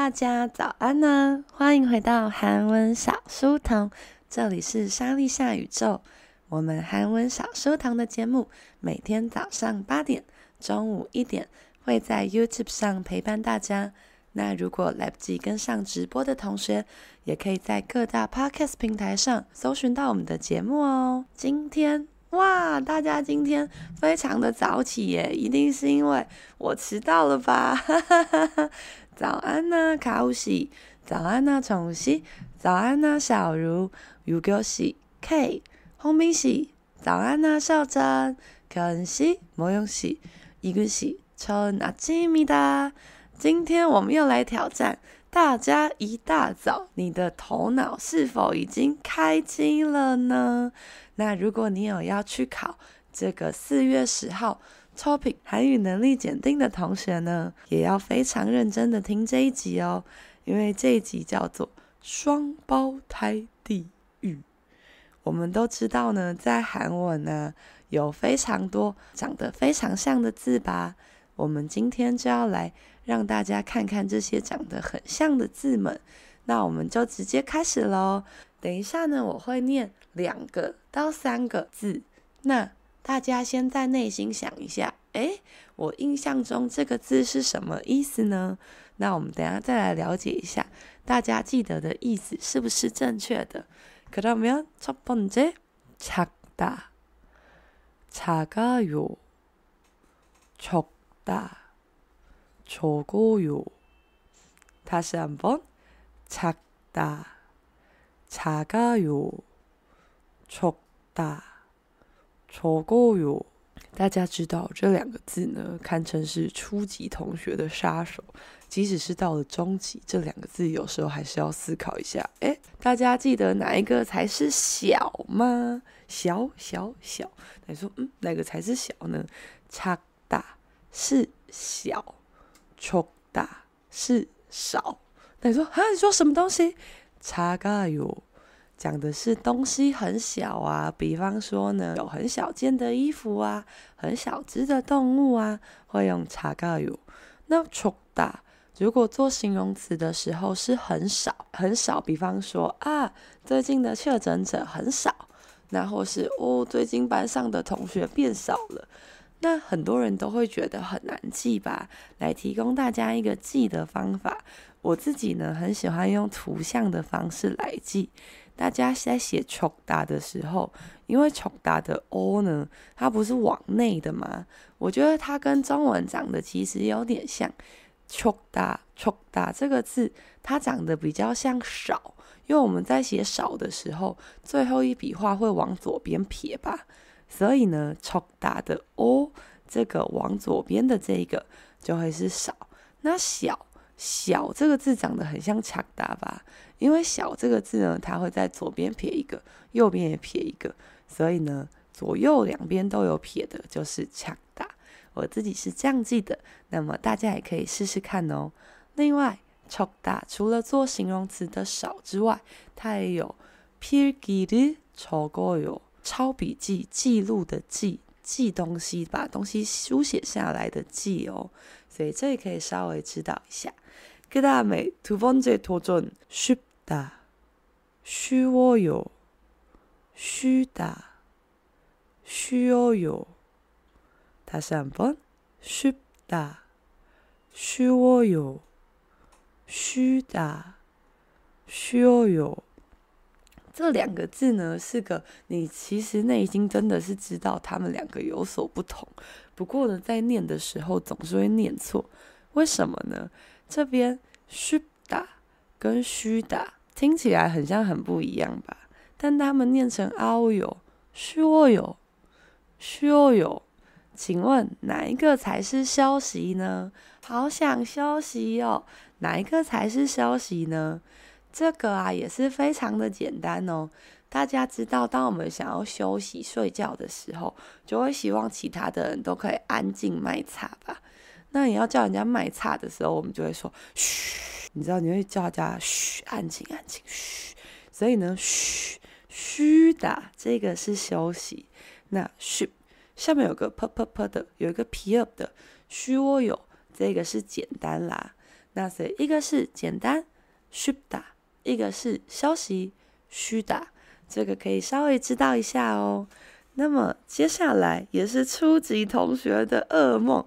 大家，早安呢！欢迎回到韩文小书童，这里是莎莉夏宇宙。我们韩文小书童的节目每天早上八点、中午一点会在 YouTube 上陪伴大家。那如果来不及跟上直播的同学，也可以在各大 Podcast 平台上搜寻到我们的节目哦。今天。哇，大家今天非常的早起耶，一定是因为我迟到了吧？早安呢，卡乌西，早安呢，宠西，早安呢，小茹，如果是 K，红明喜，早安呢，少珍，肯西，莫用西，一个西，超那吉米哒。今天我们又来挑战大家，一大早，你的头脑是否已经开机了呢？那如果你有要去考这个四月十号 Topic 韩语能力检定的同学呢，也要非常认真的听这一集哦，因为这一集叫做双胞胎地狱。我们都知道呢，在韩文呢有非常多长得非常像的字吧，我们今天就要来让大家看看这些长得很像的字们。那我们就直接开始喽。等一下呢，我会念两个到三个字，那大家先在内心想一下，诶，我印象中这个字是什么意思呢？那我们等一下再来了解一下，大家记得的意思是不是正确的？그러면첫번째작다작아요적다적어요다시한번작다 작아요적다 丑够哟！大家知道这两个字呢，堪称是初级同学的杀手。即使是到了中级，这两个字有时候还是要思考一下。哎，大家记得哪一个才是小吗？小小小，你说，嗯，哪个才是小呢？差大是小，丑大是少。你说啊，你说什么东西？差够哟。讲的是东西很小啊，比方说呢，有很小件的衣服啊，很小只的动物啊，会用작아요。那적다如果做形容词的时候是很少很少，比方说啊，最近的确诊者很少，那或是哦，最近班上的同学变少了，那很多人都会觉得很难记吧？来提供大家一个记的方法。我自己呢，很喜欢用图像的方式来记。 大家在写“丑打”的时候，因为“丑打”的 “o” 呢，它不是往内的吗？我觉得它跟中文长得其实有点像。“丑打”“丑打”这个字，它长得比较像“少”，因为我们在写“少”的时候，最后一笔画会往左边撇吧？所以呢，“丑打”的 “o” 这个往左边的这一个就会是“少”那“小”。小这个字长得很像强大吧？因为小这个字呢，它会在左边撇一个，右边也撇一个，所以呢，左右两边都有撇的，就是强大。我自己是这样记的，那么大家也可以试试看哦。另外，强大除了做形容词的少之外，它也有필기를적어요，抄笔记、记录的记，记东西，把东西书写下来的记哦。所以这里可以稍微知道一下。 그 다음에 두 번째 도전 쉽다 쉬워요 쉬다 쉬어요 다시 한번 쉽다 쉬워요 쉬다 쉬어요 这两个字呢，是个你其实内心真的是知道他们两个有所不同，不过呢，在念的时候总是会念错，为什么呢？ 这边虚打跟虚打听起来很像很不一样吧？但他们念成凹有虚哦有虚哦有，请问哪一个才是休息呢？好想休息哦，哪一个才是休息呢？这个啊也是非常的简单哦。大家知道，当我们想要休息睡觉的时候，就会希望其他的人都可以安静卖茶吧。那你要叫人家卖茶的时候，我们就会说“嘘”，你知道你会叫人家“嘘”，安静安静“嘘”。所以呢，“嘘嘘打”这个是消息。那“嘘”下面有个“啪啪啪”的，有一个“皮儿”的“嘘”，我有这个是简单啦。那所以一个是简单“嘘打”，一个是消息“嘘打”，这个可以稍微知道一下哦。那么接下来也是初级同学的噩梦。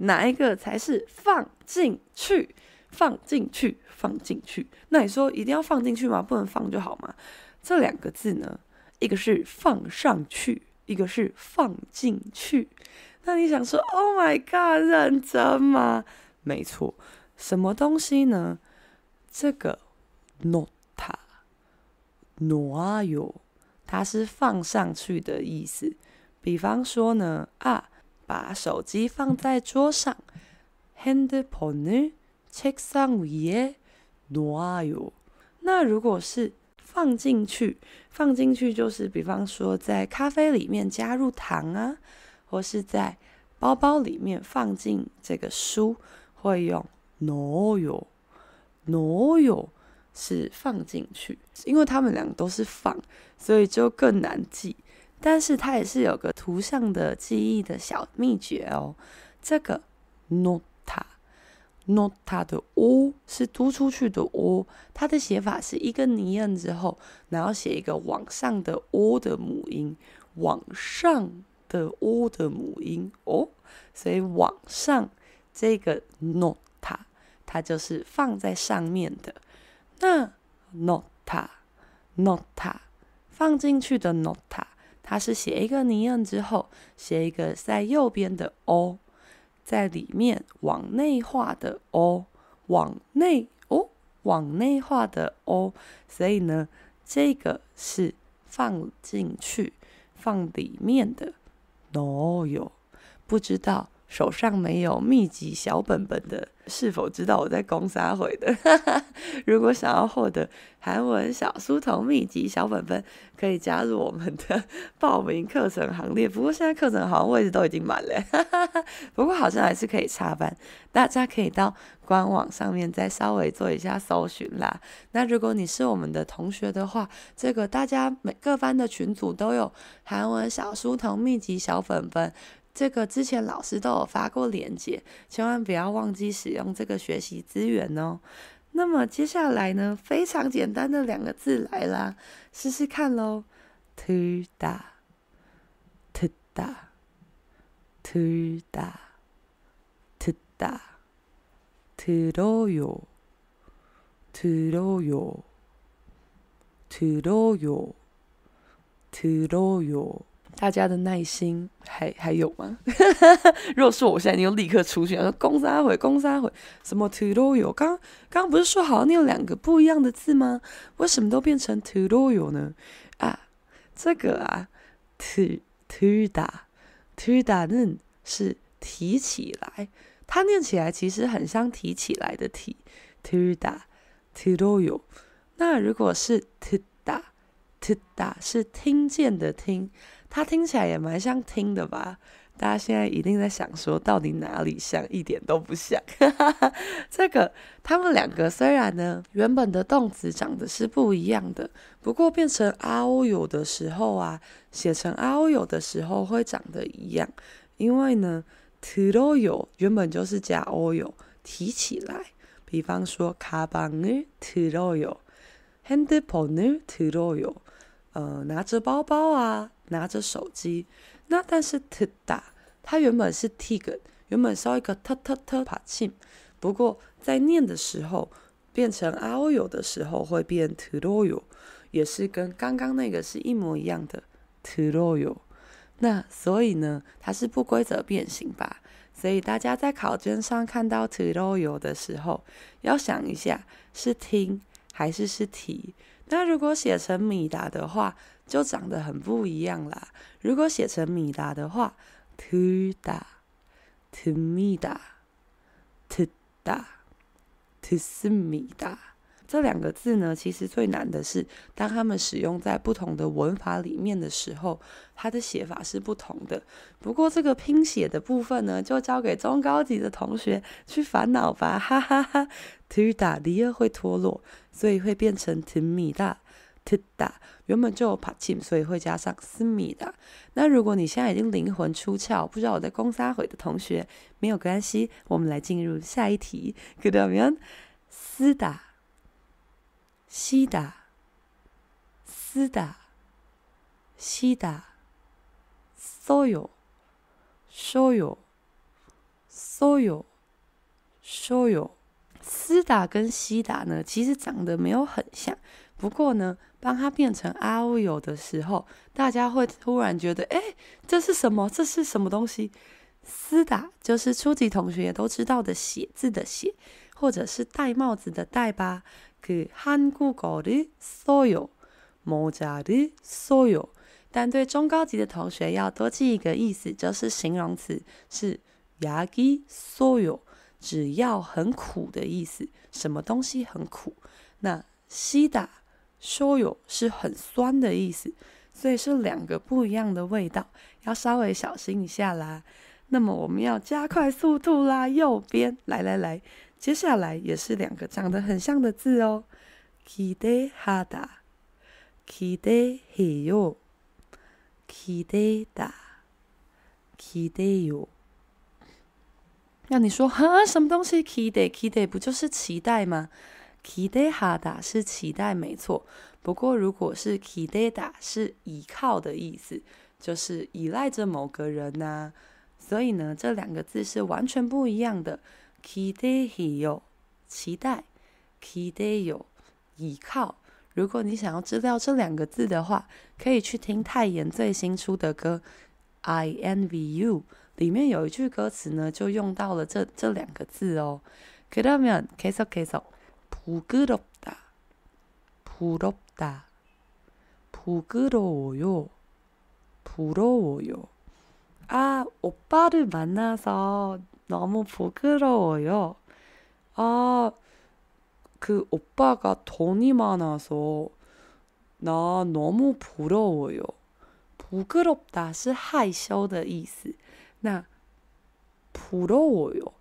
哪一个才是放进去？放进去？放进去？那你说一定要放进去吗？不能放就好吗？这两个字呢，一个是放上去，一个是放进去。那你想说，Oh my God，认真吗？没错，什么东西呢？这个 nota，no yo，它是放上去的意思。比方说呢，啊。把手机放在桌上，핸드폰을책상위에놓아요。那如果是放进去，放进去就是，比方说在咖啡里面加入糖啊，或是在包包里面放进这个书，会用넣어요，넣어요是放进去，因为他们两个都是放，所以就更难记。 但是它也是有个图像的记忆的小秘诀哦。这个 nota nota 的 o 是凸出去的 o，它的写法是一个泥印之后，然后写一个往上的 o 的母音，往上的 o 的母音哦。所以往上这个 nota，它就是放在上面的。那 nota nota 放进去的 nota。它是写一个尼恩之后，写一个在右边的 o。在里面往内画的 “o”，，往内哦，往内画的 “o”，，所以呢，这个是放进去、放里面的哦哟，不知道。手上没有秘籍小本本的，是否知道我在讲啥话的？如果想要获得韩文小书童秘籍小本本，可以加入我们的报名课程行列。不过现在课程好像位置都已经满了，不过好像还是可以插班。大家可以到官网上面再稍微做一下搜寻啦。那如果你是我们的同学的话，这个大家每个班的群组都有韩文小书童秘籍小本本。这个之前老师都有发过链接，千万不要忘记使用这个学习资源哦。那么接下来呢，非常简单的两个字来啦，试试看喽。to 大，to 大，to 大，to 大，to 요 ，to 요 ，to 요 ，to 요。 大家的耐心还还有吗？如果说我现在就立刻出去，说公三回，公三回，什么 to 都有？刚刚不是说好你有两个不一样的字吗？为什么都变成 to 都有呢？啊，这个啊，to to 打 to 打呢是提起来，它念起来其实很像提起来的提 to 打 to 都有。那如果是 t 打 t 打是听见的听。它听起来也蛮像听的吧？大家现在一定在想说，到底哪里像？一点都不像。这个，他们两个虽然呢，原本的动词长得是不一样的，不过变成あおよ的时候啊，写成あおよ的时候会长得一样。因为呢，들어요原本就是加およ，提起来。比方说，가방을들어요핸드폰을들어요呃，拿着包包啊。 拿着手机。那但是 t 打，它原本是 t i g 原本是一个 t t t p a c i 不过在念的时候变成 a o y o 的时候会变 t r o y o 也是跟刚刚那个是一模一样的 t r o y o 那所以呢，它是不规则变形吧？所以大家在考卷上看到 t r o y o 的时候，要想一下是听还是是提。那如果写成米达的话，就长得很不一样啦。如果写成米达的话，tuda tumida tuda t u s m i d a 这两个字呢，其实最难的是，当它们使用在不同的文法里面的时候，它的写法是不同的。不过这个拼写的部分呢，就交给中高级的同学去烦恼吧，哈哈哈, tuda 离二会脱落，所以会变成 tumida。듣다原本就有받침，所以会加上습니다。那如果你现在已经灵魂出窍，不知道我在讲啥会的同学，没有关系，我们来进入下一题。그러면쓰다 시다, 쓰다, 시다, 써요, 써요, 써요, 써요。쓰다跟西打呢，其实长得没有很像。不过呢， 当它变成啊哦哟的时候，大家会突然觉得，哎，这是什么？这是什么东西？쓰다就是初级同学都知道的写字的写，或者是戴帽子的戴吧。그한국어를써요모자를써요但对中高级的同学要多记一个意思，就是形容词是약이써요只要很苦的意思，什么东西很苦。那시다 shoyo 是很酸的意思，所以是两个不一样的味道，要稍微小心一下啦。那么我们要加快速度啦，右边来来来，接下来也是两个长得很像的字哦。KIDAY HADA，KIDAY HERE，KIDAY DA，KIDAY YOU。那你说哈，什么东西？KIDAY，KIDAY 不就是期待吗？기대하다是期待没错，不过如果是기대다是依靠的意思，就是依赖着某个人呐、啊。所以呢，这两个字是完全不一样的。기대해요，期待；기대요，依靠。如果你想要知道这两个字的话，可以去听泰妍最新出的歌《I Envy You》，里面有一句歌词呢，就用到了这这两个字哦。그러면계속계속 부끄럽다부럽다부끄러워요부러워요啊，오빠를만나서 너무 부끄러워요. 아, 그 오빠가 돈이 많아서 나 너무 부러워요. 부끄럽다 是害羞的意思。那 부러워요,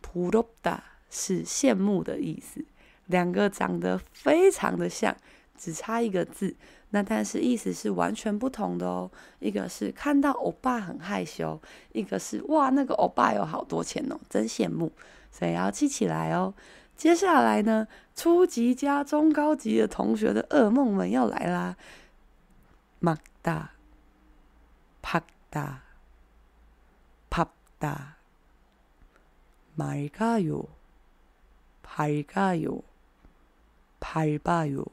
부럽다 是羡慕的意思。 两个长得非常的像。只差一个字，那但是意思是完全不同的哦。一个是看到欧巴很害羞，一个是哇，那个欧巴有好多钱哦，真羡慕。所以要记起来哦。接下来呢，初级加中高级的同学的噩梦们要来啦。막다박다밥다맑아요밝아요 밟아요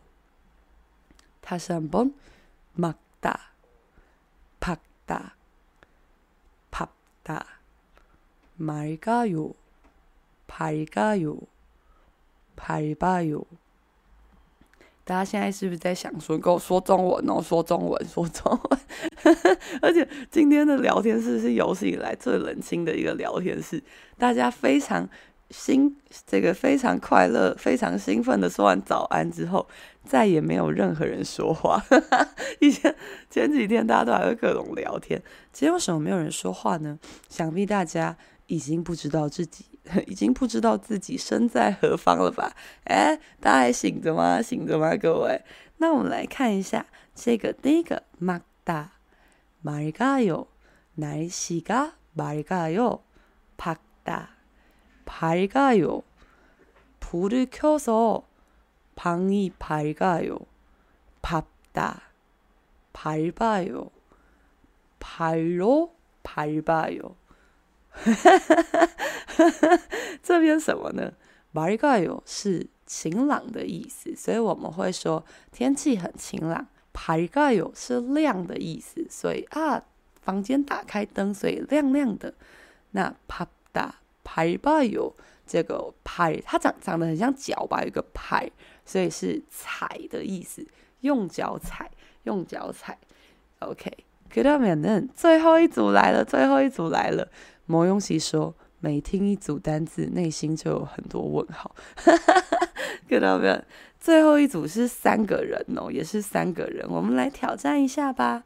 다시 한번 막다, 박다, 밥다, 맑아요, 밝아요, 밟아요。大家现在是不是在想说，跟我说中文哦，说中文，说中文。而且今天的聊天室是有史以来最冷清的一个聊天室，大家非常。 心这个非常快乐、非常兴奋的说完早安之后，再也没有任何人说话。以前前几天大家都还会各种聊天，今天为什么没有人说话呢？想必大家已经不知道自己。已经不知道自己身在何方了吧？哎，大家还醒着吗？醒着吗？各位，那我们来看一下这个第一个“马达”，마리가 요， 날씨가마리가 요， 팍 다。 밝아요. 불을 켜서 방이 밝아요. 밟다, 밟아요. 발로 밟아요. 这边什么呢? 맑아요 是晴朗的意思,所以我们会说天气很晴朗. 밝아요 是亮的意思,所以啊,房间打开灯,所以亮亮的.那 밟다 排吧有这个排，它长长得很像脚吧，有个排，所以是踩的意思，用脚踩，用脚踩。OK，그러면은最后一组来了，最后一组来了。모용 씨说 每听一组单字，内心就有很多问号。看到没有？最后一组是三个人哦，也是三个人。我们来挑战一下吧。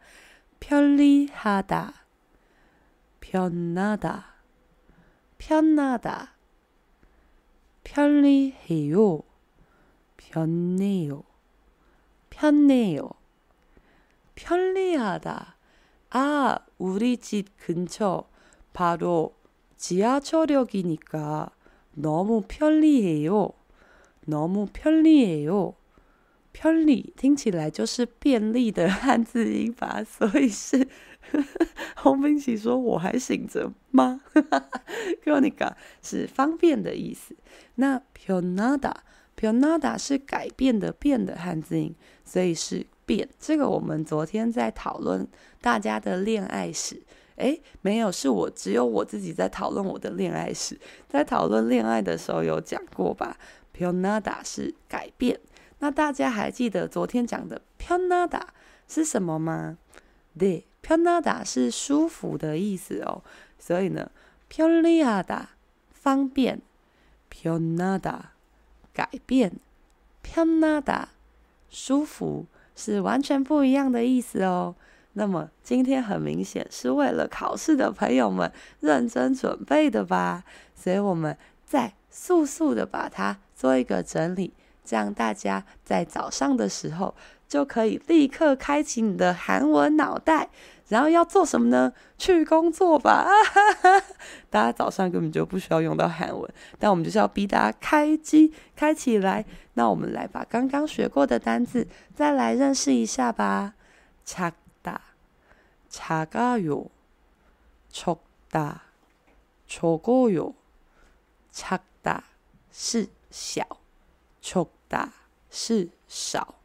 편리하다，편하다， 편하다，편리해요，편해요，편해요，편리하다。 啊，우리집근처바로지하철역이니까너무편리해요。 너무편리해요，편리听起来就是便利的汉字音吧，所以是 洪冰奇说：“我还醒着吗？”“Pionica” 是方便的意思。那 “Pionada”“Pionada” 是改变的“变”的汉字音，所以是变。这个我们昨天在讨论大家的恋爱史，哎，没有，是我只有我自己在讨论我的恋爱史。在讨论恋爱的时候有讲过吧？“Pionada” 是改变。那大家还记得昨天讲的 “Pionada” 是什么吗？对。 편하다是舒服的意思哦。所以呢，편리하다方便，편하다改变，편하다舒服是完全不一样的意思哦。那么今天很明显是为了考试的朋友们认真准备的吧？所以我们再速速的把它。做一个整理， 这样大家在早上的时候就可以立刻开启你的韩文脑袋。然后要做什么呢？去工作吧！大家早上根本就不需要用到韩文，但我们就是要逼大家开机开起来。那我们来把刚刚学过的单字再来认识一下吧。작다작아요적다적어요작다是。小，적 다是少，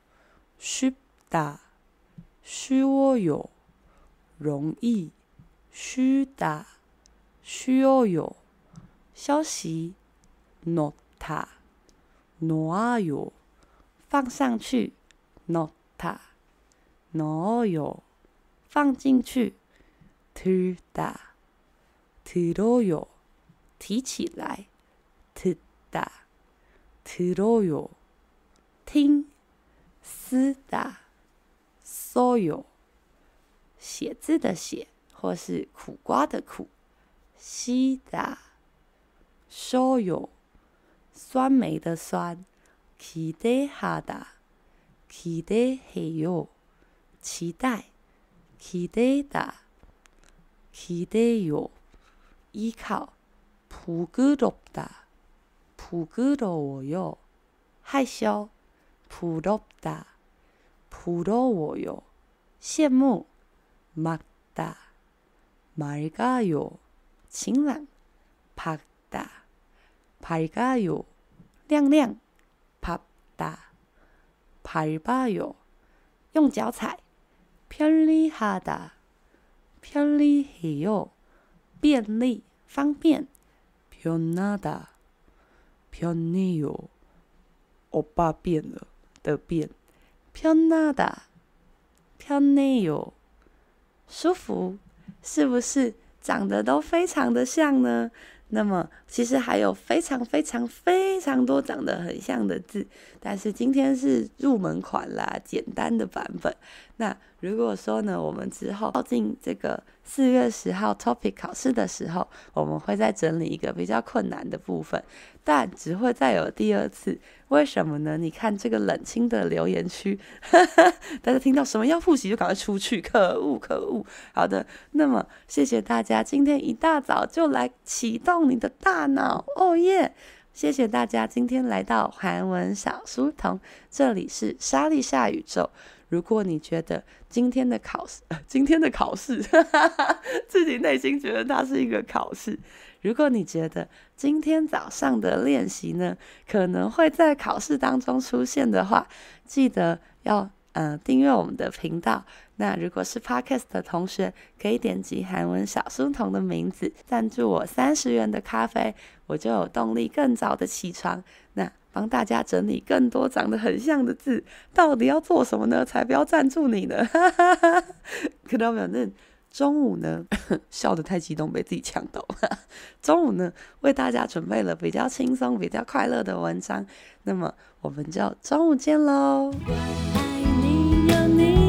쉽다쉬워요容易，쉬다쉬어요消息，놓다놓아요放上去，놓다넣어요放进去，들다들어요提起来，듣다 들어요， 听，쓰다써요，写字的写，或是苦瓜的苦，시다셔요，酸梅的酸，기대하다기대해요，期待，기대다기대요，依靠，부끄럽다。 부끄러워요，害羞。 부럽다부러워요，羡慕。맑다맑아요，晴朗。밝다밝아요，亮亮。밟다밟아요，用脚踩。편리하다편리해요，便利，方便。편하다 편해요，欧巴变了 的变，편하다편해요，舒服，是不是长得都非常的像呢？那么其实还有非常非常非常多长得很像的字，但是今天是入门款啦，简单的版本。那 如果说呢，我们之后靠近这个四月十号 topic 考试的时候，我们会再整理一个比较困难的部分，但只会再有第二次。为什么呢？你看这个冷清的留言区，大家听到什么要复习就赶快出去，可恶可恶！好的，那么谢谢大家，今天一大早就来启动你的大脑，哦耶！谢谢大家今天来到韩文小书童，这里是莎莉夏宇宙。如果你觉得今天的考试，今天的考试，自己内心觉得它是一个考试。如果你觉得今天早上的练习呢，可能会在考试当中出现的话，记得要嗯、呃、订阅我们的频道。那如果是 Podcast 的同学，可以点击韩文小书童的名字，赞助我三十元的咖啡，我就有动力更早的起床。那帮大家整理更多长得很像的字，到底要做什么呢？才不要赞助你呢？哈哈哈。可到没有？那中午呢，笑得太激动被自己呛到。中午呢，为大家准备了比较轻松、比较快乐的文章。那么我们就中午见喽。爱你有你